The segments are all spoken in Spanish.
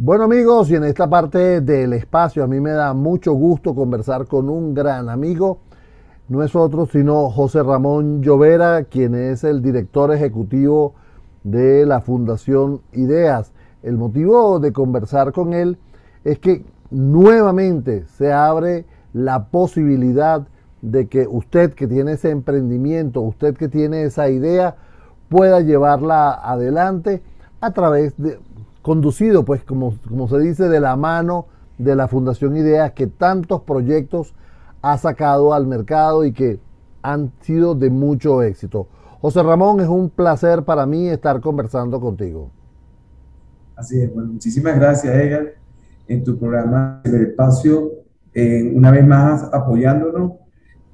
Bueno amigos, y en esta parte del espacio a mí me da mucho gusto conversar con un gran amigo. No es otro sino José Ramón Llovera, quien es el director ejecutivo de la Fundación Ideas. El motivo de conversar con él es que nuevamente se abre la posibilidad de que usted que tiene ese emprendimiento, usted que tiene esa idea, pueda llevarla adelante a través de, conducido, pues como, se dice, de la mano de la Fundación Ideas, que tantos proyectos ha sacado al mercado y que han sido de mucho éxito. José Ramón, es un placer para mí estar conversando contigo. Así es, bueno, muchísimas gracias, Edgar, en tu programa el Espacio, eh, una vez más apoyándonos,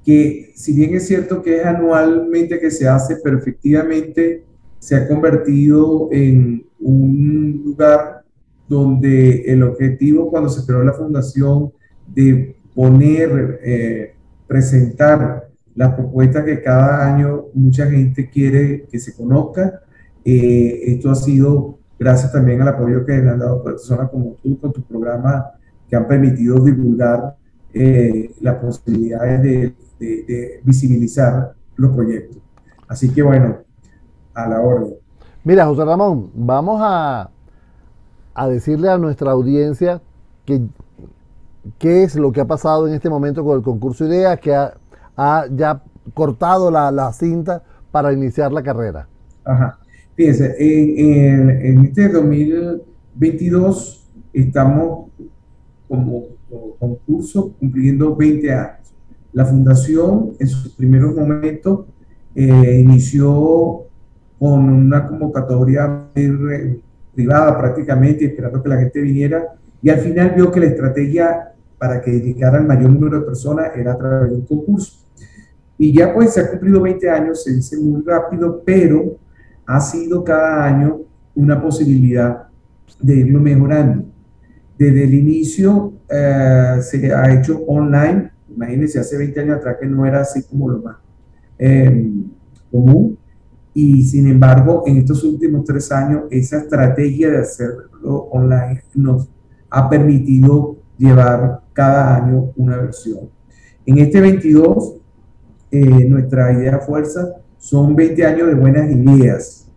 que si bien es cierto que es anualmente que se hace, pero efectivamente se ha convertido en un lugar donde el objetivo cuando se creó la fundación de poner, eh, presentar las propuestas que cada año mucha gente quiere que se conozca. Eh, esto ha sido gracias también al apoyo que le han dado personas como tú con tu programa que han permitido divulgar eh, las posibilidades de, de, visibilizar los proyectos. Así que bueno, a la orden. Mira, José Ramón, vamos a, a decirle a nuestra audiencia que qué es lo que ha pasado en este momento con el concurso IDEA, que ha, ya cortado la, cinta para iniciar la carrera. Ajá. Fíjense, en, en, este 2022 estamos como, concurso cumpliendo 20 años. La fundación en sus primeros momentos eh, inició con una convocatoria privada prácticamente, esperando que la gente viniera, y al final vio que la estrategia para que llegara el mayor número de personas era a través de un concurso. Y ya pues se ha cumplido 20 años, se dice muy rápido, pero ha sido cada año una posibilidad de irlo mejorando. Desde el inicio eh, se ha hecho online, imagínense, hace 20 años atrás que no era así como lo más eh, común, y sin embargo, en estos últimos tres años, esa estrategia de hacerlo online nos ha permitido llevar cada año una versión. En este 22, eh, nuestra idea fuerza son 20 años de buenas ideas.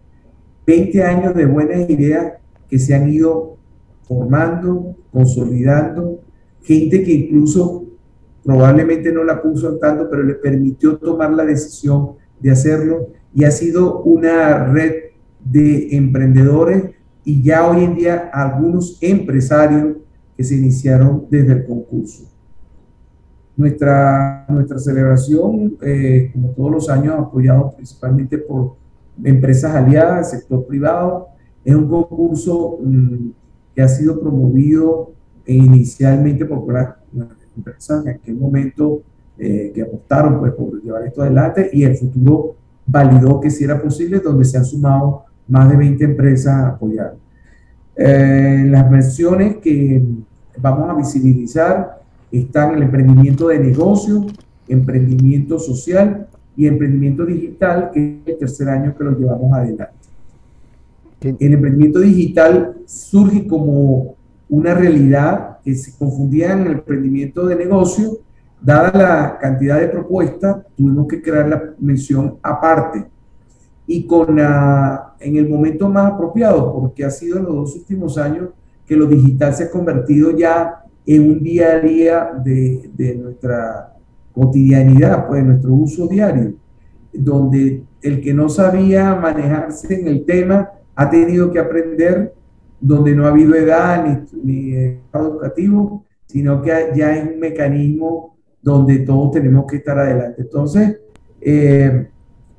20 años de buenas ideas que se han ido formando, consolidando, gente que incluso probablemente no la puso tanto, pero le permitió tomar la decisión de hacerlo y ha sido una red de emprendedores y ya hoy en día algunos empresarios que se iniciaron desde el concurso. Nuestra, nuestra celebración, eh, como todos los años, apoyado principalmente por empresas aliadas, sector privado, es un concurso mm, que ha sido promovido inicialmente por las empresas en aquel momento eh, que apostaron pues, por llevar esto adelante y el futuro validó que sí era posible, donde se han sumado más de 20 empresas a apoyar. Eh, las versiones que vamos a visibilizar están el emprendimiento de negocio, emprendimiento social y emprendimiento digital, que es el tercer año que lo llevamos adelante. El emprendimiento digital surge como una realidad que se confundía en el emprendimiento de negocio Dada la cantidad de propuestas, tuvimos que crear la mención aparte. Y con en el momento más apropiado, porque ha sido en los dos últimos años que lo digital se ha convertido ya en un día a día de, de nuestra cotidianidad, pues nuestro uso diario, donde el que no sabía manejarse en el tema ha tenido que aprender, donde no ha habido edad ni, ni educativo, sino que ya es un mecanismo donde todos tenemos que estar adelante. Entonces, eh,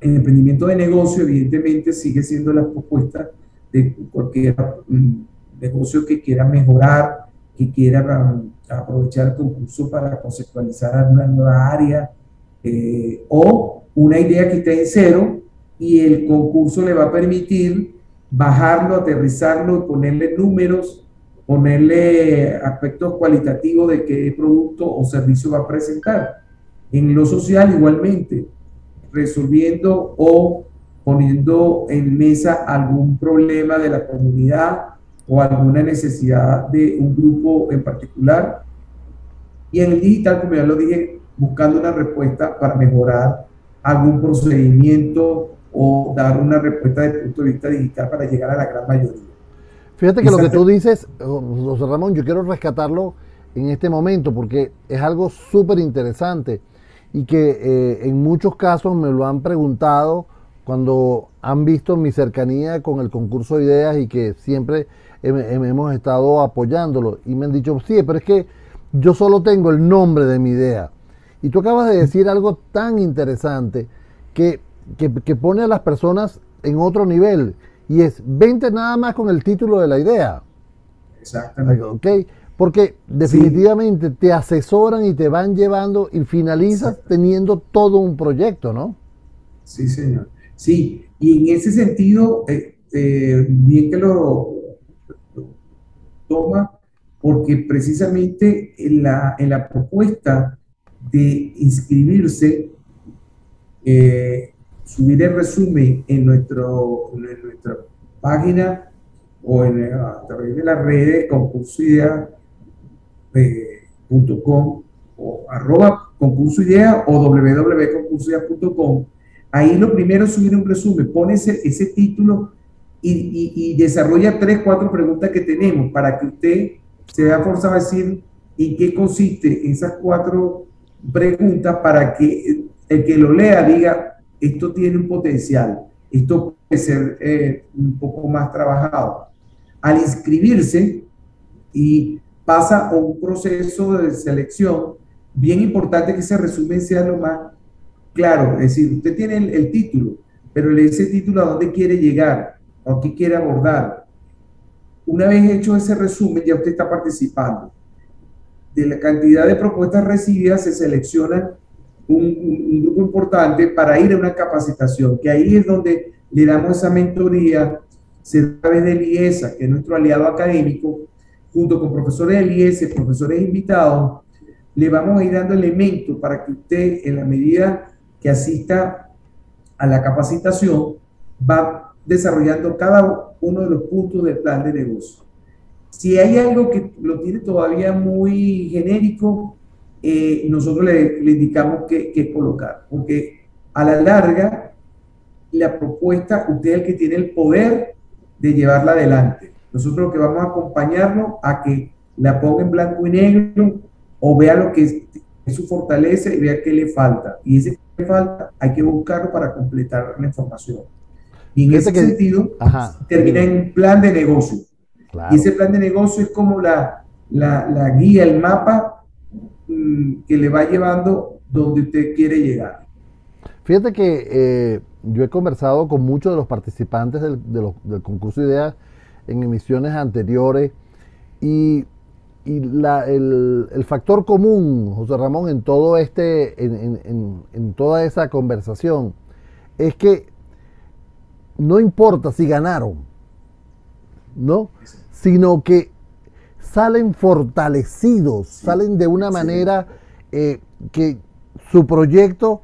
el emprendimiento de negocio evidentemente sigue siendo la propuesta de cualquier mm, negocio que quiera mejorar, que quiera mm, aprovechar el concurso para conceptualizar una nueva área eh, o una idea que esté en cero y el concurso le va a permitir bajarlo, aterrizarlo ponerle números ponerle aspectos cualitativos de qué producto o servicio va a presentar. En lo social igualmente, resolviendo o poniendo en mesa algún problema de la comunidad o alguna necesidad de un grupo en particular. Y en el digital, como ya lo dije, buscando una respuesta para mejorar algún procedimiento o dar una respuesta desde el punto de vista digital para llegar a la gran mayoría. Fíjate que lo que tú dices, José Ramón, yo quiero rescatarlo en este momento porque es algo súper interesante y que eh, en muchos casos me lo han preguntado cuando han visto mi cercanía con el concurso de ideas y que siempre hemos estado apoyándolo y me han dicho, sí, pero es que yo solo tengo el nombre de mi idea. Y tú acabas de decir algo tan interesante que, que pone a las personas en otro nivel y es, vente nada más con el título de la idea. Exactamente. ¿Ok? Porque definitivamente te asesoran y te van llevando y finalizas teniendo todo un proyecto, ¿no? Sí, señor. Sí, y en ese sentido, eh, eh, bien que lo, toma, porque precisamente en la, en la propuesta de inscribirse, eh, subir el resumen en, nuestro, en nuestra página o en, a través de las redes concursoidea.com eh, o arroba concursoidea o www.concursoidea.com. Ahí lo primero es subir un resumen, pone ese, ese título y, y, y, desarrolla tres, cuatro preguntas que tenemos para que usted se vea forzado a decir en qué consiste esas cuatro preguntas para que el que lo lea diga, esto tiene un potencial, esto puede ser eh, un poco más trabajado. Al inscribirse y pasa a un proceso de selección, bien importante que ese resumen sea lo más claro, es decir, usted tiene el, título, pero ese título a dónde quiere llegar, a qué quiere abordar. Una vez hecho ese resumen, ya usted está participando. De la cantidad de propuestas recibidas se seleccionan un, grupo importante para ir a una capacitación, que ahí es donde le damos esa mentoría, se a través del IESA, que es nuestro aliado académico, junto con profesores del IES, profesores invitados, le vamos a ir dando elementos para que usted, en la medida que asista a la capacitación, va desarrollando cada uno de los puntos del plan de negocio. Si hay algo que lo tiene todavía muy genérico, eh, nosotros le, indicamos qué colocar, porque a la larga, la propuesta, usted es el que tiene el poder de llevarla adelante. Nosotros lo que vamos a acompañarlo a que la ponga en blanco y negro o vea lo que es, su fortaleza y vea qué le falta. Y ese que le falta hay que buscarlo para completar la información. Y en ese sentido, termina en un plan de negocio. Y ese plan de negocio es como la, la, la guía, el mapa que le va llevando donde usted quiere llegar. Fíjate que eh, yo he conversado con muchos de los participantes del, concurso de ideas en emisiones anteriores y, el, factor común, José Ramón, en todo este, en, toda esa conversación, es que no importa si ganaron, ¿no? Sino que salen fortalecidos, salen de una manera eh, que su proyecto,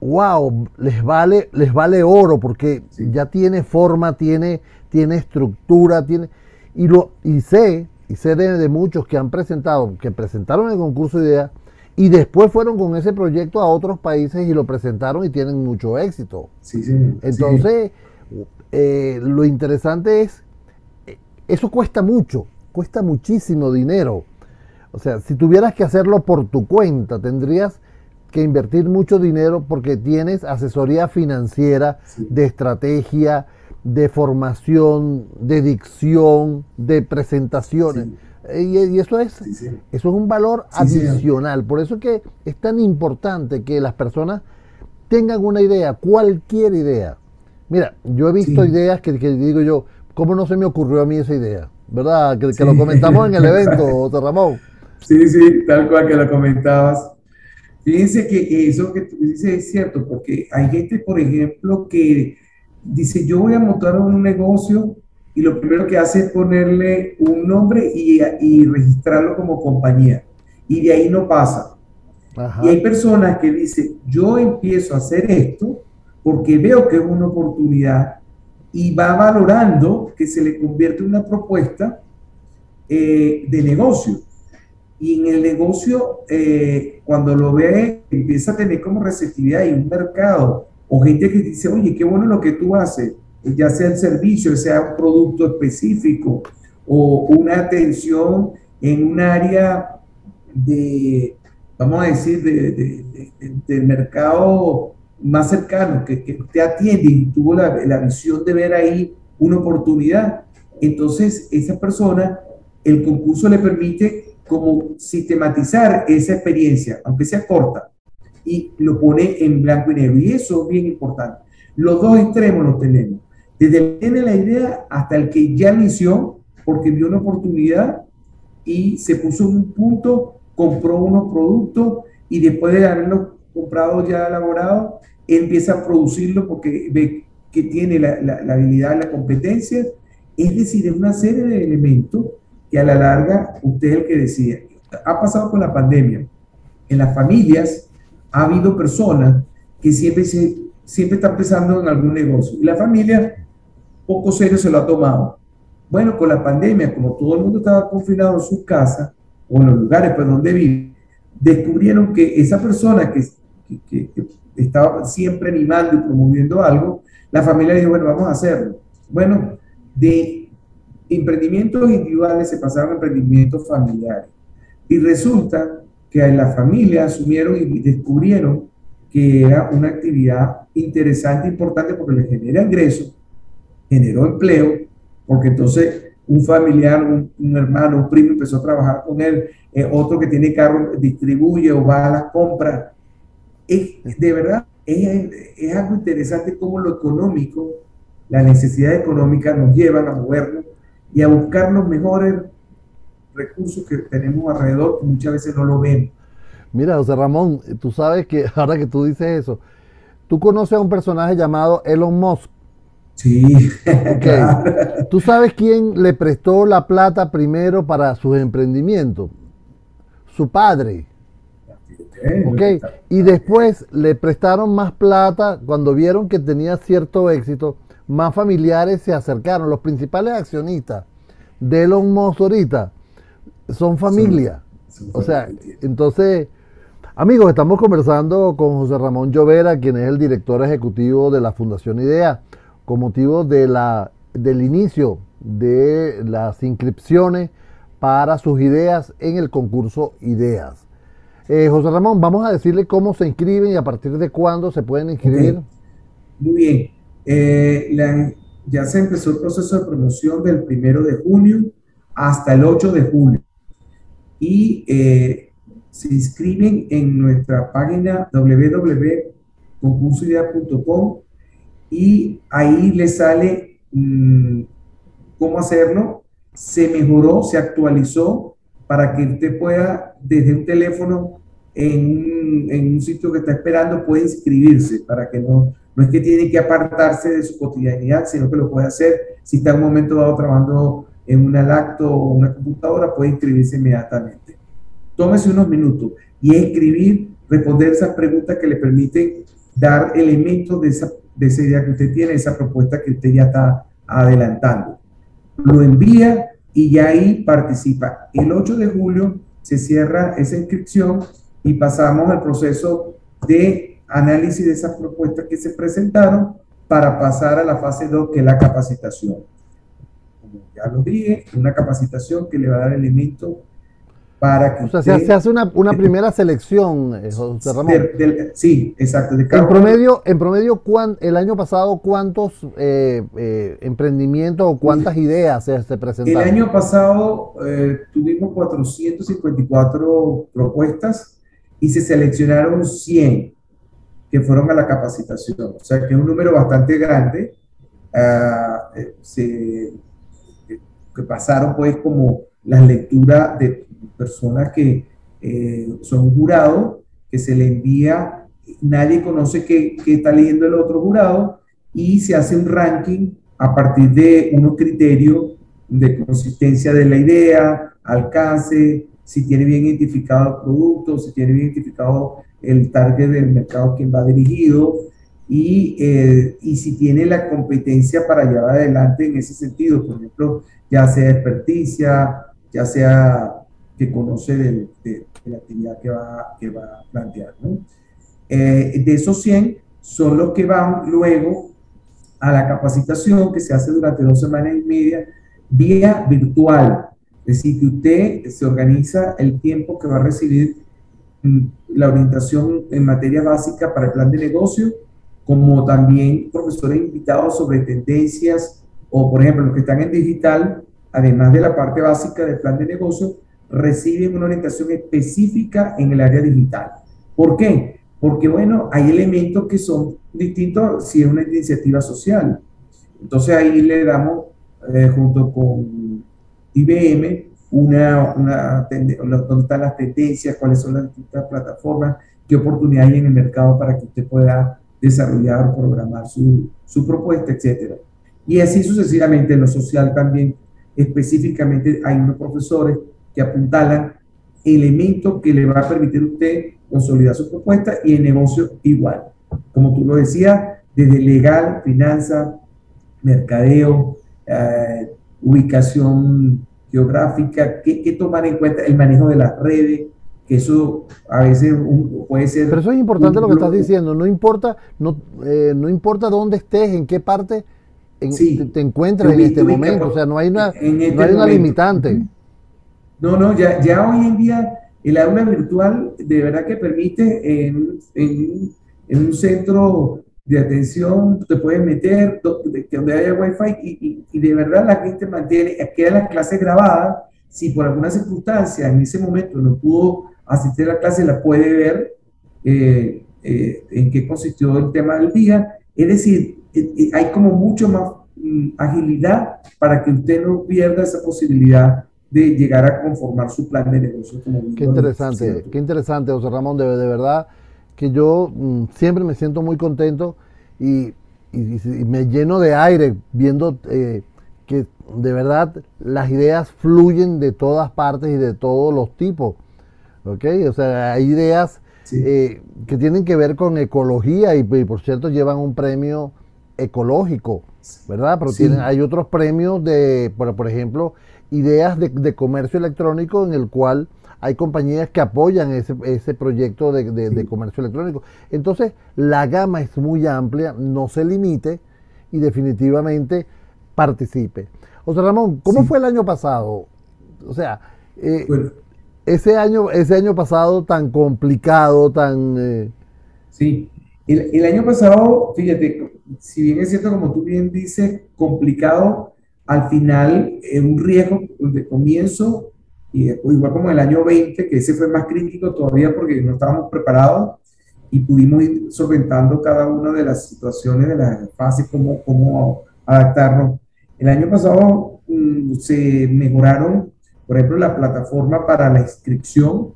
wow, les vale, les vale oro porque ya tiene forma, tiene, tiene estructura, tiene y lo y sé y sé de, muchos que han presentado, que presentaron el concurso de ideas y después fueron con ese proyecto a otros países y lo presentaron y tienen mucho éxito. Entonces, eh, lo interesante es, eh, eso cuesta mucho cuesta muchísimo dinero. O sea, si tuvieras que hacerlo por tu cuenta, tendrías que invertir mucho dinero porque tienes asesoría financiera, de estrategia, de formación, de dicción, de presentaciones. Y, eso es, eso es un valor adicional. Por eso es que es tan importante que las personas tengan una idea, cualquier idea. Mira, yo he visto ideas que, que, digo yo, ¿cómo no se me ocurrió a mí esa idea? ¿Verdad? Que, lo comentamos en el evento, José Ramón. Sí, sí, tal cual que lo comentabas. Fíjense que eso que tú dices es cierto, porque hay gente, por ejemplo, que dice, yo voy a montar un negocio y lo primero que hace es ponerle un nombre y, y registrarlo como compañía. Y de ahí no pasa. Y hay personas que dicen, yo empiezo a hacer esto porque veo que es una oportunidad y va valorando que se le convierte en una propuesta eh, de negocio. Y en el negocio, eh, cuando lo ve, empieza a tener como receptividad y un mercado o gente que dice, oye, qué bueno lo que tú haces, ya sea el servicio, sea un producto específico o una atención en un área de, vamos a decir, de, del mercado más cercano, que, que te atiende y tuvo la, la visión de ver ahí una oportunidad. Entonces, esa persona, el concurso le permite como sistematizar esa experiencia, aunque sea corta, y lo pone en blanco y negro. Y eso es bien importante. Los dos extremos los tenemos. Desde el que tiene la idea hasta el que ya inició porque vio una oportunidad y se puso en un punto, compró unos productos y después de haberlos comprado ya elaborado, empieza a producirlo porque ve que tiene la, la, la habilidad, la competencia. Es decir, es una serie de elementos que a la larga usted es el que decía. Ha pasado con la pandemia. En las familias ha habido personas que siempre, se, siempre están pensando en algún negocio. Y la familia, poco serio, se lo ha tomado. Bueno, con la pandemia, como todo el mundo estaba confinado en su casa o en los lugares pues, donde vive, descubrieron que esa persona que, que, que, estaba siempre animando y promoviendo algo, la familia dijo, bueno, vamos a hacerlo. Bueno, de emprendimientos individuales se pasaron a emprendimientos familiares. Y resulta que la familia asumieron y descubrieron que era una actividad interesante, importante, porque le genera ingresos, generó empleo, porque entonces un familiar, un, hermano, un primo empezó a trabajar con él, eh, otro que tiene carro distribuye o va a las compras. Es, de verdad, es, es algo interesante cómo lo económico, la necesidad económica nos llevan a movernos y a buscar los mejores recursos que tenemos alrededor que muchas veces no lo ven. Mira, José Ramón, tú sabes que ahora que tú dices eso, tú conoces a un personaje llamado Elon Musk. Sí. Okay. ¿Tú sabes quién le prestó la plata primero para sus emprendimientos? Su padre. Ok. Y después le prestaron más plata cuando vieron que tenía cierto éxito. Más familiares se acercaron. Los principales accionistas de Elon Musk ahorita son familia. Son, son o sea, entonces, amigos, estamos conversando con José Ramón Llovera, quien es el director ejecutivo de la Fundación IDEA, con motivo de la, del inicio de las inscripciones para sus ideas en el concurso Ideas. Eh, José Ramón, vamos a decirle cómo se inscriben y a partir de cuándo se pueden inscribir. Okay. Muy bien. Eh, la, ya se empezó el proceso de promoción del primero de junio hasta el 8 de julio y eh, se inscriben en nuestra página www.concursoidea.com y ahí les sale mmm, cómo hacerlo. Se mejoró, se actualizó para que usted pueda desde un teléfono en un, sitio que está esperando puede inscribirse para que no, no es que tiene que apartarse de su cotidianidad, sino que lo puede hacer si está en un momento dado trabajando en una lacto o una computadora, puede inscribirse inmediatamente. Tómese unos minutos y escribir, responder esas preguntas que le permiten dar elementos de esa, de esa idea que usted tiene, esa propuesta que usted ya está adelantando. Lo envía y ya ahí participa. El 8 de julio se cierra esa inscripción y pasamos al proceso de análisis de esas propuestas que se presentaron para pasar a la fase 2, que es la capacitación ya lo dije, una capacitación que le va a dar elementos para que... O sea, usted, se hace una, una primera selección, eh, José Ramón. De, de, sí, exacto. en promedio, en promedio ¿cuán, el año pasado, ¿cuántos eh, eh, emprendimientos o cuántas ideas se, se, presentaron? El año pasado eh, tuvimos 454 propuestas y se seleccionaron 100 que fueron a la capacitación. O sea, que es un número bastante grande. Uh, se que pasaron pues como las lecturas de personas que eh, son jurados, que se le envía, nadie conoce qué, qué está leyendo el otro jurado y se hace un ranking a partir de unos criterios de consistencia de la idea, alcance, si tiene bien identificado el producto, si tiene bien identificado el target del mercado quien va dirigido y, eh, y si tiene la competencia para llevar adelante en ese sentido, por ejemplo, ya sea experticia, ya sea que conoce de, la actividad que va, que va a plantear. ¿no? Eh, de esos 100 son los que van luego a la capacitación que se hace durante dos semanas y media vía virtual. Es decir, que usted se organiza el tiempo que va a recibir mm, la orientación en materia básica para el plan de negocio, como también profesores invitados sobre tendencias o, por ejemplo, los que están en digital, además de la parte básica del plan de negocio, reciben una orientación específica en el área digital. ¿Por qué? Porque, bueno, hay elementos que son distintos si es una iniciativa social. Entonces ahí le damos, eh, junto con IBM, una, una dónde están las tendencias, cuáles son las distintas plataformas, qué oportunidades hay en el mercado para que usted pueda desarrollar, programar su, su propuesta, etc. Y así sucesivamente en lo social también, específicamente hay unos profesores que apuntalan elementos que le va a permitir a usted consolidar su propuesta y el negocio igual. Como tú lo decías, desde legal, finanza, mercadeo, eh, ubicación geográfica, ¿qué, tomar en cuenta? El manejo de las redes, que eso a veces puede ser... Pero eso es importante lo que estás diciendo, no importa, no, eh, no importa dónde estés, en qué parte te, encuentres en este momento, o sea, no hay una, no este hay una limitante. No, no, ya, ya hoy en día el aula virtual de verdad que permite en, un centro de atención, te puedes meter donde haya wifi y, y, de verdad la gente mantiene, quedan las clases grabadas, si por alguna circunstancia en ese momento no pudo asistir a la clase, la puede ver eh, eh, en qué consistió el tema del día, es decir, eh, hay como mucho más mm, agilidad para que usted no pierda esa posibilidad de llegar a conformar su plan de negocio. qué interesante, qué interesante, José Ramón, de, de verdad que yo mm, siempre me siento muy contento y, me lleno de aire viendo eh, que de verdad las ideas fluyen de todas partes y de todos los tipos. ¿Ok? O sea, hay ideas eh, que tienen que ver con ecología y, por cierto llevan un premio ecológico, ¿verdad? Pero tienen, hay otros premios de, por, por ejemplo, ideas de, comercio electrónico en el cual hay compañías que apoyan ese, ese proyecto de, comercio electrónico. Entonces, la gama es muy amplia, no se limite y definitivamente participe. José Ramón, ¿cómo fue el año pasado? O sea, eh, ese, año, ese año pasado tan complicado, tan... Eh, sí, el, el, año pasado, fíjate, si bien es cierto, como tú bien dices, complicado, al final es un riesgo de comienzo, y igual como el año 20, que ese fue más crítico todavía porque no estábamos preparados y pudimos ir solventando cada una de las situaciones de las fases, cómo, cómo adaptarnos. El año pasado mm, se mejoraron, por ejemplo, la plataforma para la inscripción,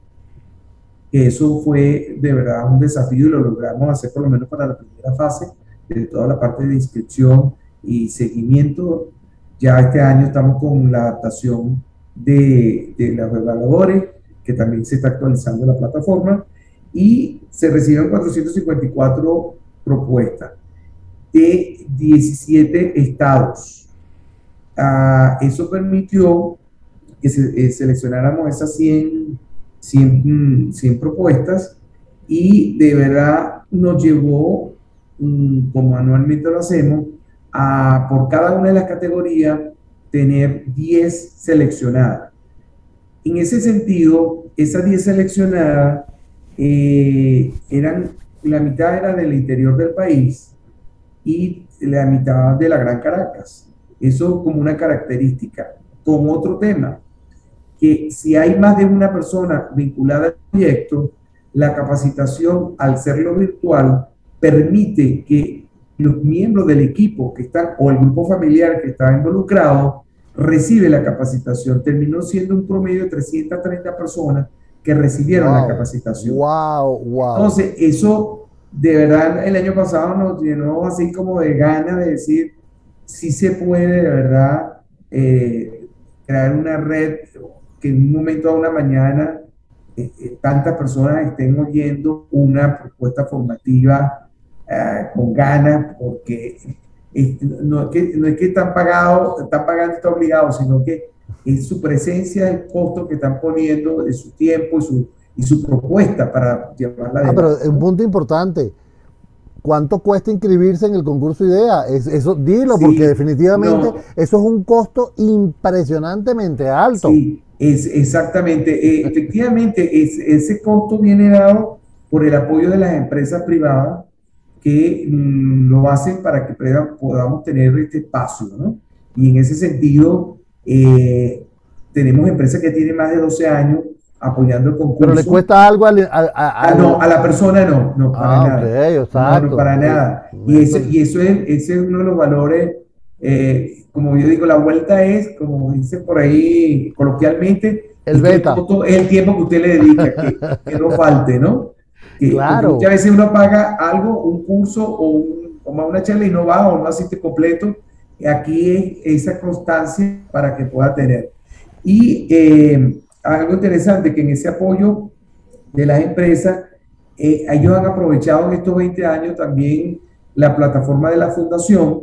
que eso fue de verdad un desafío y lo logramos hacer por lo menos para la primera fase, de toda la parte de inscripción y seguimiento ya este año estamos con la adaptación de, de los evaluadores, que también se está actualizando la plataforma, y se recibieron 454 propuestas de 17 estados. Ah, eso permitió que se, eh, seleccionáramos esas 100, 100, 100, propuestas y de verdad nos llevó, mm, como anualmente lo hacemos, por cada una de las categorías tener 10 seleccionadas. En ese sentido, esas 10 seleccionadas eh, eran, la mitad era del interior del país y la mitad de la Gran Caracas. Eso como una característica. Con otro tema, que si hay más de una persona vinculada al proyecto, la capacitación, al serlo virtual, permite que los miembros del equipo que están o el grupo familiar que está involucrado recibe la capacitación. Terminó siendo un promedio de 330 personas que recibieron la capacitación. Wow, wow. Entonces, eso de verdad el año pasado nos llenó así como de ganas de decir si se puede de verdad eh, crear una red que en un momento a una mañana eh, eh, tantas personas estén oyendo una propuesta formativa ah, con ganas, porque no, es que, no es que están pagados, están pagando, está obligado, sino que es su presencia, el costo que están poniendo de su tiempo y su, y su propuesta para llevarla adelante. Ah, pero un punto importante, ¿cuánto cuesta inscribirse en el concurso IDEA? eso, dilo, porque definitivamente eso es un costo impresionantemente alto. Sí, es exactamente. Eh, efectivamente, es, ese costo viene dado por el apoyo de las empresas privadas que mm, lo hacen para que podamos tener este espacio, ¿no? Y en ese sentido, eh, tenemos empresas que tienen más de 12 años apoyando el concurso. Pero le cuesta algo a, ah, no, a la persona no, no, para ah, nada. no, para nada. Y, ese, y eso es, ese es uno de los valores, eh, como yo digo, la vuelta es, como dice por ahí coloquialmente, el beta. Es el tiempo que usted le dedica, que, que no falte, ¿no? Claro. Muchas veces uno paga algo, un curso o, un, una charla y no va o no asiste completo. Aquí es esa constancia para que pueda tener. Y eh, algo interesante que en ese apoyo de las empresas, eh, ellos han aprovechado en estos 20 años también la plataforma de la fundación,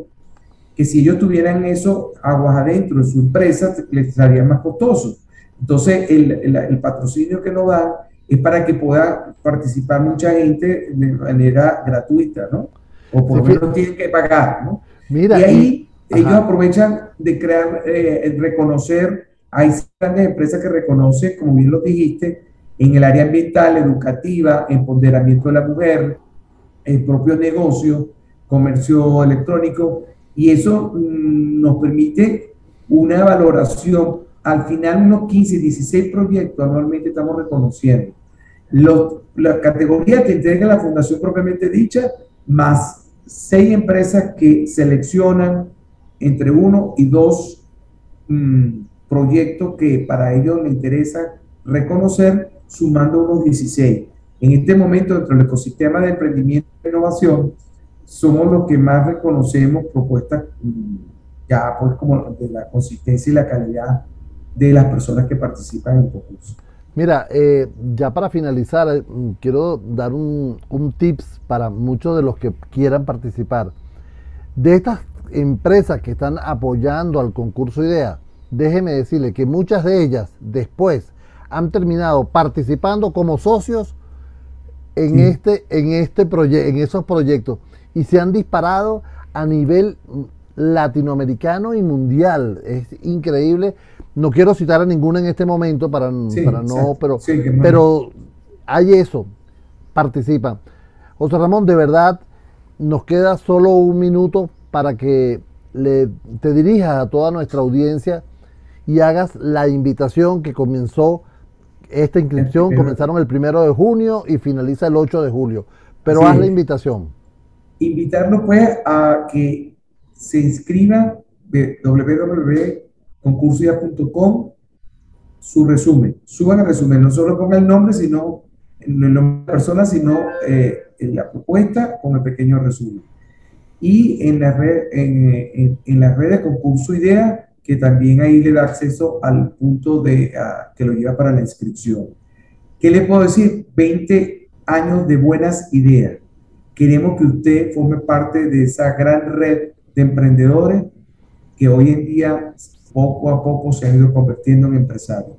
que si ellos tuvieran eso aguas adentro de su empresa, les sería más costoso. Entonces, el, el, patrocinio que nos dan es para que pueda participar mucha gente de manera gratuita, ¿no? O por lo menos tienen que pagar, ¿no? Mira, y ahí ellos aprovechan de crear, eh, reconocer hay grandes empresas que reconocen, como bien lo dijiste, en el área ambiental, educativa, empoderamiento de la mujer, el propio negocio, comercio electrónico, y eso mm, nos permite una valoración. Al final, unos 15, 16 proyectos anualmente estamos reconociendo. Los, la categoría que entrega la fundación propiamente dicha, más seis empresas que seleccionan entre uno y dos mm, proyectos que para ellos les interesa reconocer, sumando unos 16. En este momento, dentro del ecosistema de emprendimiento e innovación, somos los que más reconocemos propuestas mm, ya pues como de la consistencia y la calidad de las personas que participan en el concurso. Mira, eh, ya para finalizar, eh, quiero dar un, un tips para muchos de los que quieran participar. De estas empresas que están apoyando al concurso IDEA, déjeme decirle que muchas de ellas después han terminado participando como socios en este, en este en esos proyectos y se han disparado a nivel latinoamericano y mundial. Es increíble. No quiero citar a ninguna en este momento para, para no, pero, pero hay eso. Participan. José Ramón, de verdad, nos queda solo un minuto para que le, te dirijas a toda nuestra audiencia y hagas la invitación que comenzó esta inscripción, comenzaron el primero de junio y finaliza el 8 de julio. Pero haz la invitación. Invitarlo pues a que se inscriba de www.concursia.com su resumen. Suban el resumen, no solo ponga el nombre, sino el nombre de la persona, sino eh, la propuesta con el pequeño resumen. Y en la red, en, en la red de concurso idea que también ahí le da acceso al punto de, que lo lleva para la inscripción. ¿Qué le puedo decir? 20 años de buenas ideas. Queremos que usted forme parte de esa gran red de emprendedores que hoy en día poco a poco se han ido convirtiendo en empresarios.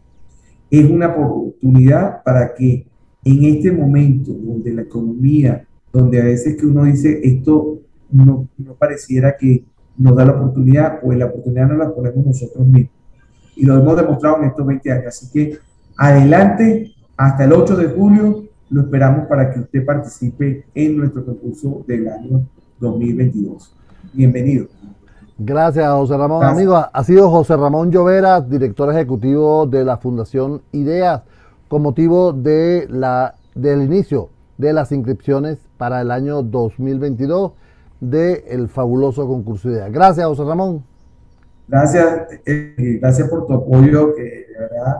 Es una oportunidad para que en este momento donde la economía, donde a veces que uno dice esto no, no pareciera que nos da la oportunidad, pues la oportunidad nos la ponemos nosotros mismos. Y lo hemos demostrado en estos 20 años. Así que adelante, hasta el 8 de julio, lo esperamos para que usted participe en nuestro concurso del año 2022. Bienvenido. Gracias, José Ramón. Amigo, ha sido José Ramón Llovera, director ejecutivo de la Fundación Ideas, con motivo de la, del inicio de las inscripciones para el año 2022 del fabuloso concurso idea. Gracias, José Ramón. Gracias, eh, gracias por tu apoyo, que de verdad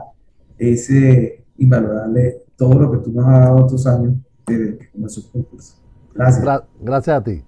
es eh, invalorable todo lo que tú nos has dado estos años desde que comenzó el concurso. Gracias. gracias a ti.